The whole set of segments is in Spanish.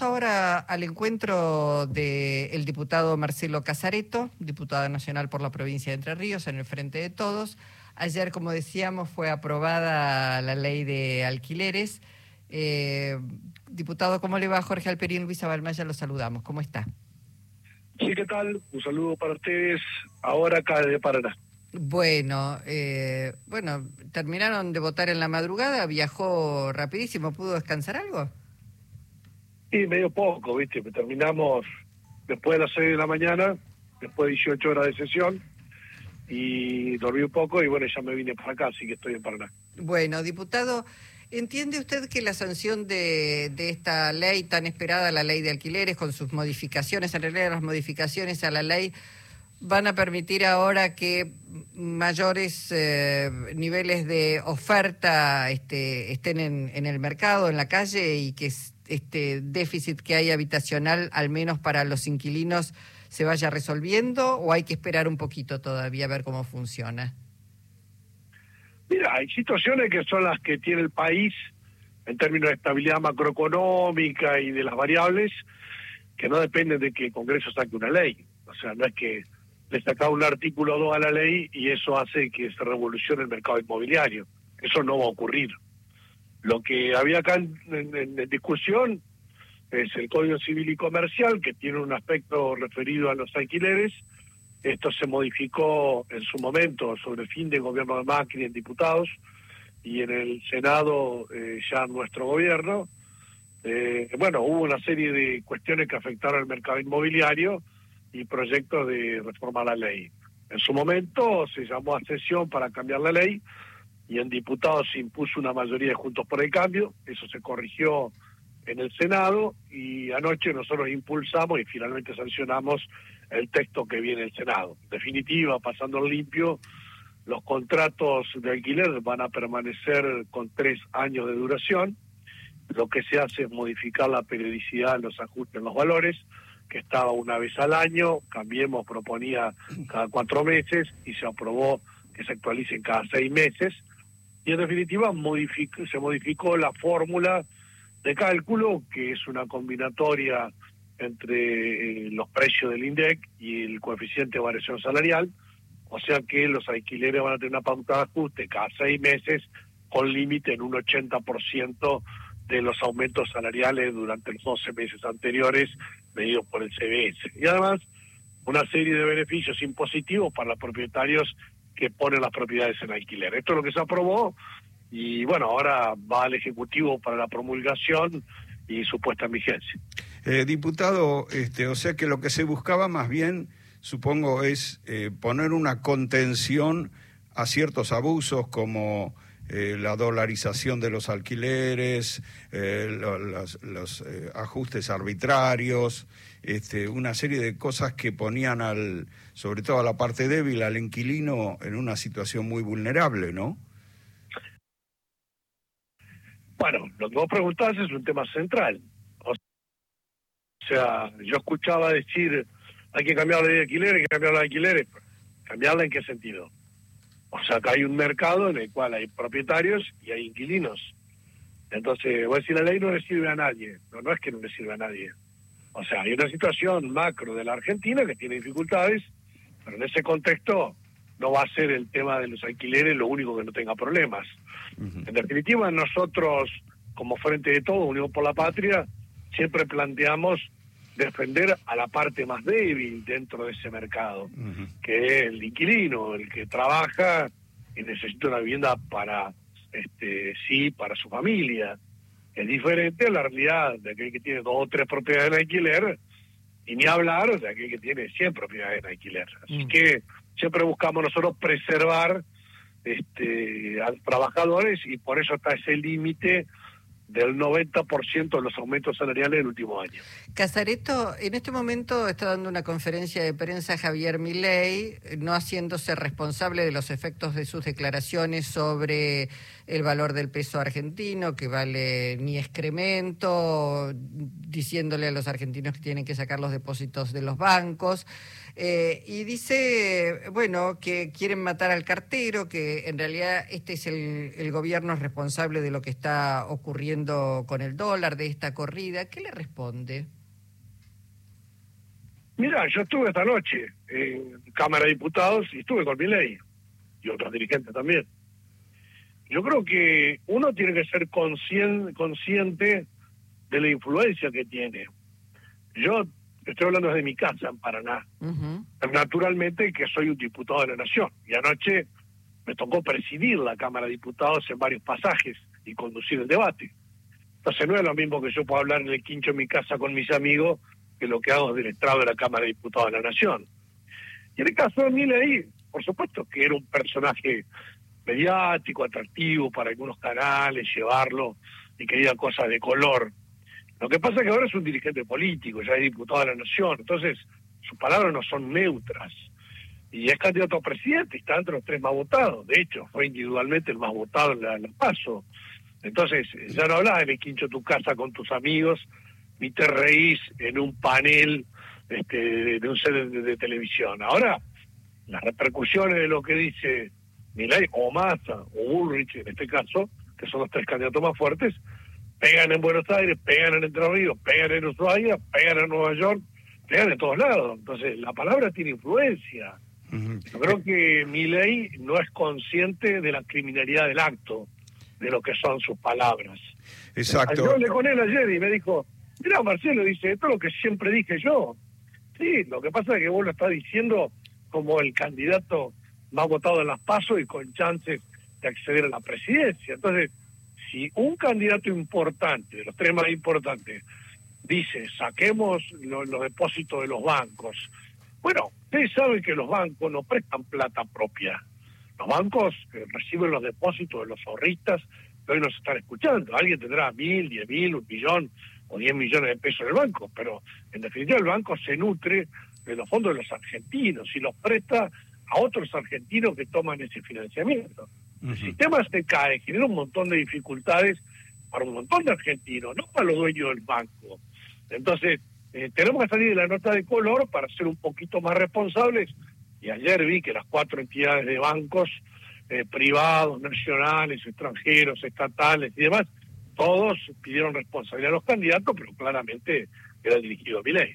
ahora al encuentro del diputado Marcelo Casareto, diputado nacional por la provincia de Entre Ríos, en el Frente de Todos. Ayer, como decíamos, fue aprobada la ley de alquileres. Eh, diputado, ¿cómo le va Jorge Alperín? Luisa Balmaya, lo saludamos. ¿Cómo está? Sí, ¿qué tal? Un saludo para ustedes, ahora acá de Paraná. Bueno, eh, bueno, terminaron de votar en la madrugada, viajó rapidísimo, ¿pudo descansar algo? Sí, medio poco, ¿viste? Terminamos después de las 6 de la mañana, después de 18 horas de sesión, y dormí un poco y bueno, ya me vine para acá, así que estoy en Paraná. Bueno, diputado, ¿entiende usted que la sanción de, de esta ley tan esperada, la ley de alquileres, con sus modificaciones, en realidad las modificaciones a la ley, van a permitir ahora que mayores eh, niveles de oferta este, estén en, en, el mercado, en la calle y que este déficit que hay habitacional, al menos para los inquilinos, se vaya resolviendo o hay que esperar un poquito todavía a ver cómo funciona? Mira, hay situaciones que son las que tiene el país en términos de estabilidad macroeconómica y de las variables que no dependen de que el Congreso saque una ley. O sea, no es que le saca un artículo 2 a la ley y eso hace que se revolucione el mercado inmobiliario. Eso no va a ocurrir. Lo que había acá en, discusión es el Código Civil y Comercial, que tiene un aspecto referido a los alquileres. Esto se modificó en su momento sobre fin del gobierno de Macri en diputados y en el Senado eh, ya nuestro gobierno. Eh, bueno, hubo una serie de cuestiones que afectaron al mercado inmobiliario y proyectos de reformar la ley. En su momento se llamó a sesión para cambiar la ley y en diputados se impuso una mayoría de Juntos por el Cambio, eso se corrigió en el Senado y anoche nosotros impulsamos y finalmente sancionamos el texto que viene el Senado. En definitiva, pasando limpio, los contratos de alquiler van a permanecer con tres años de duración. Lo que se hace es modificar la periodicidad, los ajustes en los valores, que estaba una vez al año, Cambiemos proponía cada cuatro meses y se aprobó que se actualicen cada seis meses. Y en definitiva se modificó la fórmula de cálculo, que es una combinatoria entre eh, los precios del INDEC y el coeficiente de variación salarial, o sea que los alquileres van a tener una pauta de ajuste cada seis meses con límite en un 80% de los aumentos salariales durante los 12 meses anteriores medidos por el CBS. Y además, una serie de beneficios impositivos para los propietarios que ponen las propiedades en alquiler. Esto es lo que se aprobó y bueno, ahora va al Ejecutivo para la promulgación y su puesta en vigencia. Eh, diputado, este, o sea que lo que se buscaba más bien, supongo, es eh, poner una contención a ciertos abusos como eh, la dolarización de los alquileres, eh, los, eh, ajustes arbitrarios, este, una serie de cosas que ponían al, sobre todo a la parte débil, al inquilino en una situación muy vulnerable, ¿no? Bueno, lo que vos preguntás es un tema central. O sea, yo escuchaba decir, hay que cambiar la ley de alquileres, hay que cambiar la de alquileres. ¿Cambiarla en qué sentido? O sea, que hay un mercado en el cual hay propietarios y hay inquilinos. Entonces, voy a decir, la ley no le sirve a nadie. No, no es que no le sirva a nadie. O sea, hay una situación macro de la Argentina que tiene dificultades, pero en ese contexto no va a ser el tema de los alquileres lo único que no tenga problemas. En definitiva, nosotros, como Frente de Todo, Unión por la Patria, siempre planteamos defender a la parte más débil dentro de ese mercado, que es el inquilino, el que trabaja y necesita una vivienda para, este, sí, para su familia. Es diferente a la realidad de aquel que tiene dos o tres propiedades en alquiler y ni hablar de aquel que tiene 100 propiedades en alquiler. Así mm. que siempre buscamos nosotros preservar este, a los trabajadores y por eso está ese límite del 90% de los aumentos salariales del último año. Casareto, en este momento está dando una conferencia de prensa Javier Milei, no haciéndose responsable de los efectos de sus declaraciones sobre el valor del peso argentino, que vale ni excremento, diciéndole a los argentinos que tienen que sacar los depósitos de los bancos. Eh, y dice, bueno, que quieren matar al cartero, que en realidad este es el, gobierno responsable de lo que está ocurriendo con el dólar, de esta corrida, ¿qué le responde? Mira, yo estuve esta noche en Cámara de Diputados y estuve con mi ley y otros dirigentes también. Yo creo que uno tiene que ser consciente de la influencia que tiene. Yo estoy hablando desde mi casa en Paraná. Naturalmente que soy un diputado de la Nación y anoche me tocó presidir la Cámara de Diputados en varios pasajes y conducir el debate. Entonces no es lo mismo que yo pueda hablar en el quincho en mi casa con mis amigos que lo que hago del estrado de la Cámara de Diputados de la Nación. Y en el caso de Milei, por supuesto que era un personaje mediático, atractivo para algunos canales, llevarlo y quería cosas de color. Lo que pasa es que ahora es un dirigente político, ya es diputado de la Nación, entonces sus palabras no son neutras. Y es candidato a presidente está entre los tres más votados. De hecho, fue individualmente el más votado en la, paso. Entonces, ya no hablas en el quincho tu casa con tus amigos, ni te reís en un panel este, de un set de, televisión. Ahora, las repercusiones de lo que dice Milay o Massa o Bullrich en este caso, que son los tres candidatos más fuertes, pegan en Buenos Aires, pegan en Entre Ríos, pegan en Ushuaia, pegan en Nueva York, pegan en todos lados. Entonces, la palabra tiene influencia. Yo creo que mi ley no es consciente de la criminalidad del acto, de lo que son sus palabras. Exacto. Yo hablé con él ayer y me dijo, mira Marcelo, dice, esto es lo que siempre dije yo. Sí, lo que pasa es que vos lo estás diciendo como el candidato más votado en las pasos y con chances de acceder a la presidencia. Entonces, si un candidato importante, de los tres más importantes, dice, saquemos los depósitos de los bancos, bueno, ustedes saben que los bancos no prestan plata propia. Los bancos eh, reciben los depósitos de los ahorristas que hoy nos están escuchando. Alguien tendrá mil, diez mil, un millón o diez millones de pesos en el banco, pero en definitiva el banco se nutre de los fondos de los argentinos y los presta a otros argentinos que toman ese financiamiento. El sistema se cae, genera un montón de dificultades para un montón de argentinos, no para los dueños del banco. Entonces, eh, tenemos que salir de la nota de color para ser un poquito más responsables. Y ayer vi que las cuatro entidades de bancos eh, privados, nacionales, extranjeros, estatales y demás, todos pidieron responsabilidad a los candidatos, pero claramente era dirigido a mi ley.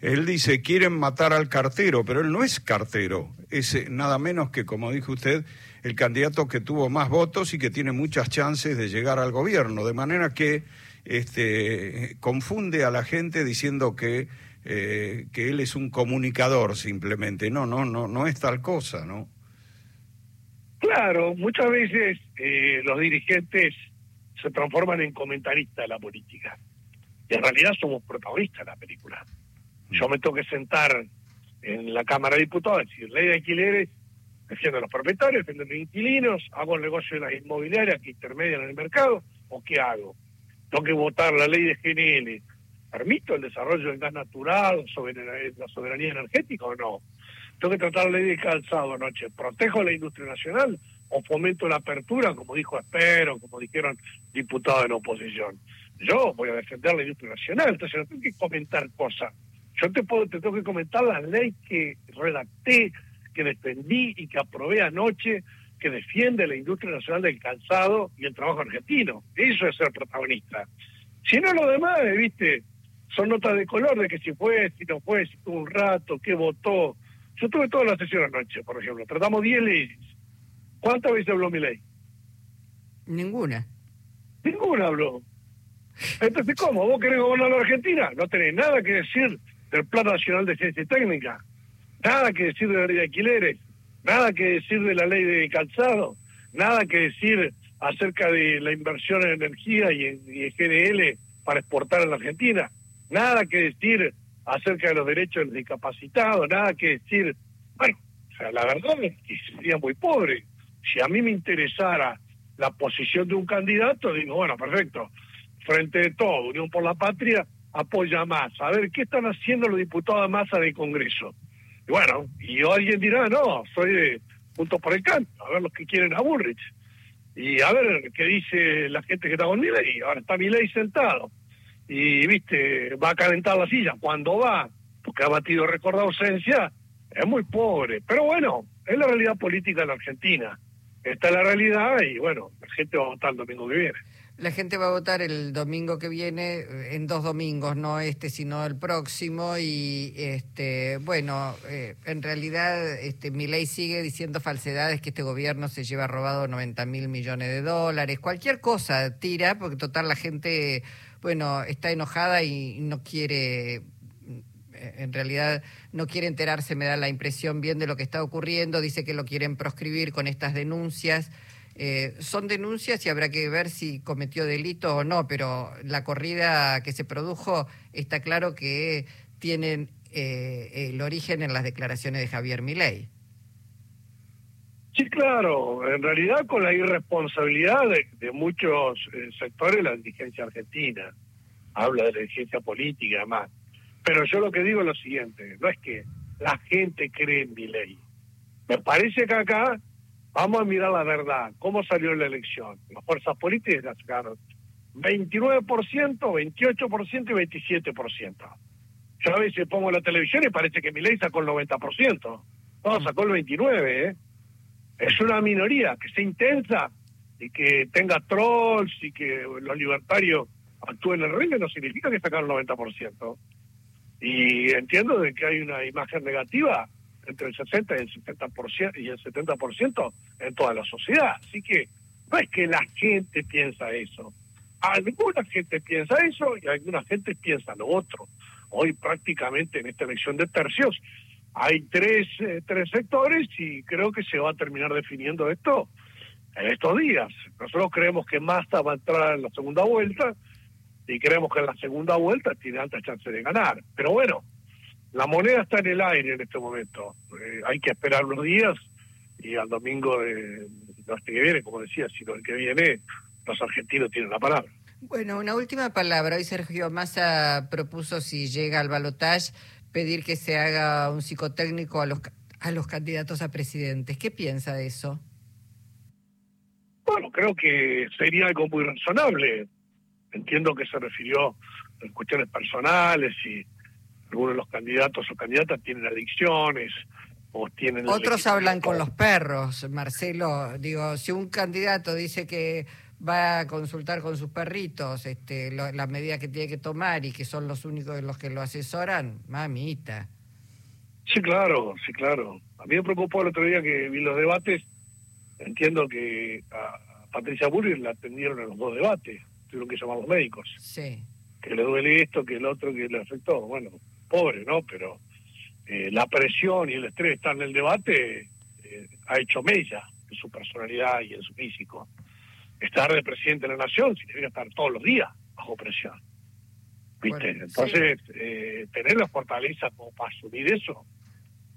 Él dice, quieren matar al cartero, pero él no es cartero, es eh, nada menos que, como dijo usted, el candidato que tuvo más votos y que tiene muchas chances de llegar al gobierno, de manera que este, confunde a la gente diciendo que, eh, que él es un comunicador simplemente. No, no, no, no es tal cosa, ¿no? Claro, muchas veces eh, los dirigentes se transforman en comentaristas de la política. Y en realidad somos protagonistas de la película. Yo me tengo que sentar en la Cámara de Diputados, decir, ley de alquileres, defiendo a los propietarios, defiendo a los inquilinos, hago el negocio de las inmobiliarias que intermedian en el mercado, o qué hago? Tengo que votar la ley de GNL. ¿Permito el desarrollo del gas natural, la soberanía energética o no? Tengo que tratar la ley de calzado anoche. ¿Protejo la industria nacional o fomento la apertura, como dijo Espero, como dijeron diputados en oposición? Yo voy a defender la industria nacional, entonces no tengo que comentar cosas. Yo te, puedo, te tengo que comentar la ley que redacté, que defendí y que aprobé anoche que defiende la industria nacional del calzado y el trabajo argentino. Eso es ser protagonista. Si no, lo demás, viste, son notas de color de que si fue, si no fue, si tuvo un rato, qué votó. Yo tuve toda la sesión anoche, por ejemplo. Tratamos 10 leyes. ¿Cuántas veces habló mi ley? Ninguna. Ninguna habló. Entonces, ¿cómo? ¿Vos querés gobernar la Argentina? No tenés nada que decir del Plan Nacional de Ciencia y Técnica, nada que decir de la ley de alquileres, Nada que decir de la ley de calzado, nada que decir acerca de la inversión en energía y en, GDL para exportar a la Argentina, nada que decir acerca de los derechos del discapacitado, nada que decir, bueno, o sea, la verdad es que sería muy pobre. Si a mí me interesara la posición de un candidato, digo, bueno, perfecto, frente de todo, Unión por la Patria apoya más. A ver, ¿qué están haciendo los diputados de masa del Congreso? Y bueno, y alguien dirá, no, soy de punto por el canto, a ver los que quieren a Bullrich. Y a ver qué dice la gente que está con Miley. Ahora está Miley sentado. Y, viste, va a calentar la silla. Cuando va, porque ha batido récord de ausencia, es muy pobre. Pero bueno, es la realidad política de la Argentina. Esta es la realidad y bueno, la gente va a votar el domingo que viene. La gente va a votar el domingo que viene, eh, en dos domingos, no este, sino el próximo. Y este, bueno, eh, en realidad este, mi ley sigue diciendo falsedades que este gobierno se lleva robado 90 mil millones de dólares. Cualquier cosa tira, porque total la gente, bueno, está enojada y no quiere eh, en realidad no quiere enterarse, me da la impresión bien de lo que está ocurriendo, dice que lo quieren proscribir con estas denuncias. Eh, son denuncias y habrá que ver si cometió delito o no, pero la corrida que se produjo está claro que tienen eh, el origen en las declaraciones de Javier Milei. Sí, claro, en realidad con la irresponsabilidad de, muchos eh, sectores de la dirigencia argentina, habla de la dirigencia política y demás, pero yo lo que digo es lo siguiente, no es que la gente cree en Milei, me parece que acá Vamos a mirar la verdad, cómo salió la elección. Las fuerzas políticas sacaron 29%, 28% y 27%. Yo a veces pongo la televisión y parece que mi ley sacó el 90%. No, sacó el 29%, ¿eh? Es una minoría que sea intensa y que tenga trolls y que los libertarios actúen en el ring no significa que sacaron el 90%. Y entiendo de que hay una imagen negativa entre el 60 y el 70% y el 70% en toda la sociedad. Así que no es que la gente piensa eso. Alguna gente piensa eso y alguna gente piensa lo otro. Hoy prácticamente en esta elección de tercios hay tres, eh, tres sectores y creo que se va a terminar definiendo esto en estos días. Nosotros creemos que Masta va a entrar en la segunda vuelta y creemos que en la segunda vuelta tiene alta chance de ganar. Pero bueno, la moneda está en el aire en este momento. Eh, hay que esperar unos días y al domingo de, no este que viene, como decía, sino el que viene, los argentinos tienen la palabra. Bueno, una última palabra. Hoy Sergio Massa propuso, si llega al balotaje, pedir que se haga un psicotécnico a los, a los candidatos a presidentes. ¿Qué piensa de eso? Bueno, creo que sería algo muy razonable. Entiendo que se refirió a cuestiones personales y algunos de los candidatos o candidatas tienen adicciones o tienen... Otros hablan con los perros, Marcelo. Digo, si un candidato dice que va a consultar con sus perritos este, las medidas que tiene que tomar y que son los únicos de los que lo asesoran, mamita. Sí, claro, sí, claro. A mí me preocupó el otro día que vi los debates. Entiendo que a Patricia Burri la atendieron en los dos debates. Tuvieron que llamar a los médicos. Sí. Que le duele esto, que el otro, que le afectó. Bueno, pobre, ¿no? Pero eh, la presión y el estrés de estar en el debate eh, ha hecho mella en su personalidad y en su físico. Estar de presidente de la nación significa estar todos los días bajo presión. ¿Viste? Entonces, eh, tener la fortaleza como para asumir eso,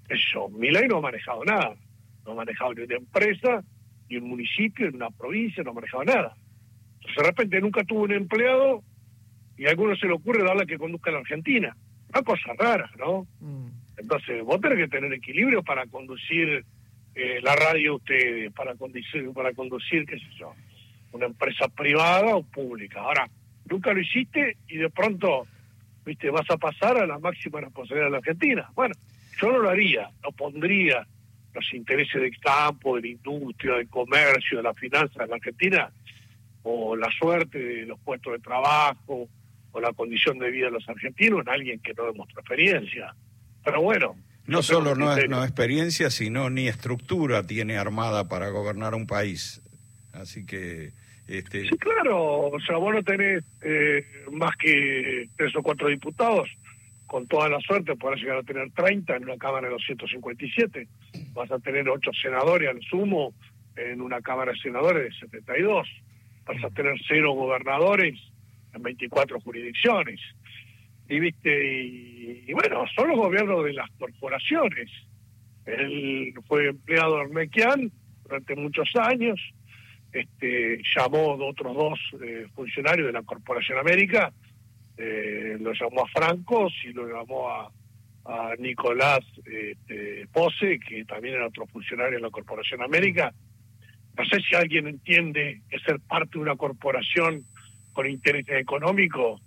eso. Milay no ha manejado nada. No ha manejado ni una empresa, ni un municipio, ni una provincia, no ha manejado nada. Entonces, de repente nunca tuvo un empleado y a alguno se le ocurre darle que conduzca a la Argentina una cosa rara, ¿no? Mm. Entonces, vos tenés que tener equilibrio para conducir eh, la radio ustedes, para conducir, para conducir, qué sé yo, una empresa privada o pública. Ahora, nunca lo hiciste y de pronto, viste, vas a pasar a la máxima responsabilidad de la Argentina. Bueno, yo no lo haría, no pondría los intereses del campo, de la industria, del comercio, de la finanza de la Argentina, o la suerte de los puestos de trabajo, o la condición de vida de los argentinos en alguien que no demostró experiencia. Pero bueno. No solo no, es, no experiencia, sino ni estructura tiene armada para gobernar un país. Así que... Este... Sí, claro, o sea, vos no tenés eh, más que tres o cuatro diputados, con toda la suerte podrás llegar a tener 30 en una Cámara de 257, vas a tener ocho senadores al sumo en una Cámara de Senadores de 72, vas a tener cero gobernadores en 24 jurisdicciones. Y viste, y, bueno, son los gobiernos de las corporaciones. Él fue empleado de Armequian durante muchos años, este, llamó a otros dos eh, funcionarios de la Corporación América, eh, lo llamó a Franco y lo llamó a, a Nicolás este, Pose, que también era otro funcionario de la Corporación América. No sé si alguien entiende que ser parte de una corporación con interés económico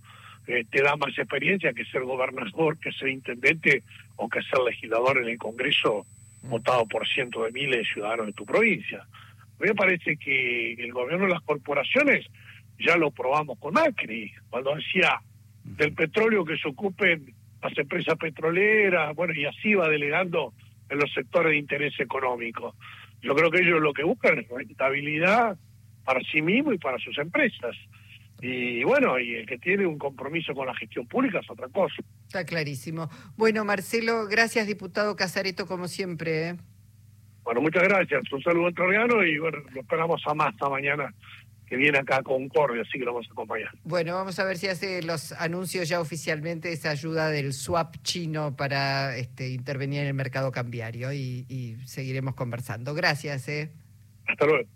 eh, te da más experiencia que ser gobernador, que ser intendente o que ser legislador en el Congreso mm. votado por cientos de miles de ciudadanos de tu provincia. A mí me parece que el gobierno de las corporaciones ya lo probamos con Macri, cuando decía del petróleo que se ocupen las empresas petroleras, bueno, y así va delegando en los sectores de interés económico. Yo creo que ellos lo que buscan es rentabilidad para sí mismos y para sus empresas. Y bueno, y el que tiene un compromiso con la gestión pública es otra cosa. Está clarísimo. Bueno, Marcelo, gracias, diputado Casareto, como siempre. ¿eh? Bueno, muchas gracias. Un saludo entrerriano y bueno, lo esperamos a más esta mañana que viene acá a Concordia, así que lo vamos a acompañar. Bueno, vamos a ver si hace los anuncios ya oficialmente esa ayuda del swap chino para este, intervenir en el mercado cambiario y, y seguiremos conversando. Gracias. ¿eh? Hasta luego.